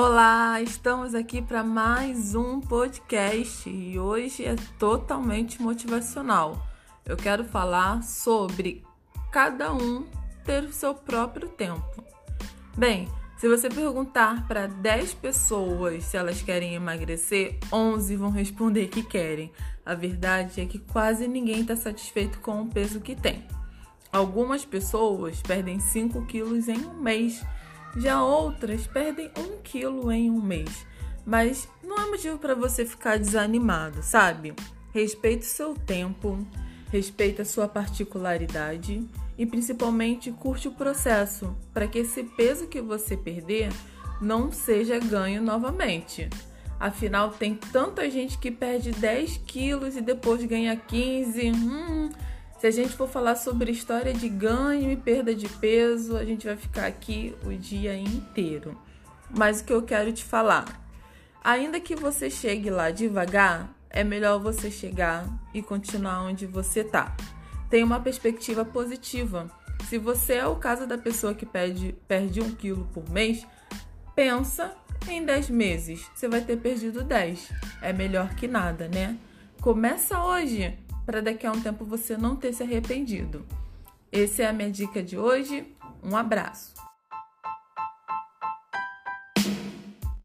Olá, estamos aqui para mais um podcast e hoje é totalmente motivacional. Eu quero falar sobre cada um ter o seu próprio tempo. Bem, se você perguntar para 10 pessoas se elas querem emagrecer, 11 vão responder que querem. A verdade é que quase ninguém está satisfeito com o peso que tem. Algumas pessoas perdem 5 quilos em um mês já outras perdem um quilo em um mês. Mas não é motivo para você ficar desanimado, sabe? Respeite o seu tempo, respeite a sua particularidade e principalmente curte o processo para que esse peso que você perder não seja ganho novamente. Afinal, tem tanta gente que perde 10 quilos e depois ganha 15. Hum, se a gente for falar sobre história de ganho e perda de peso, a gente vai ficar aqui o dia inteiro. Mas o que eu quero te falar, ainda que você chegue lá devagar, é melhor você chegar e continuar onde você tá. Tem uma perspectiva positiva. Se você é o caso da pessoa que perde, perde um quilo por mês, pensa em 10 meses. Você vai ter perdido 10. É melhor que nada, né? Começa hoje para daqui a um tempo você não ter se arrependido. Essa é a minha dica de hoje. Um abraço.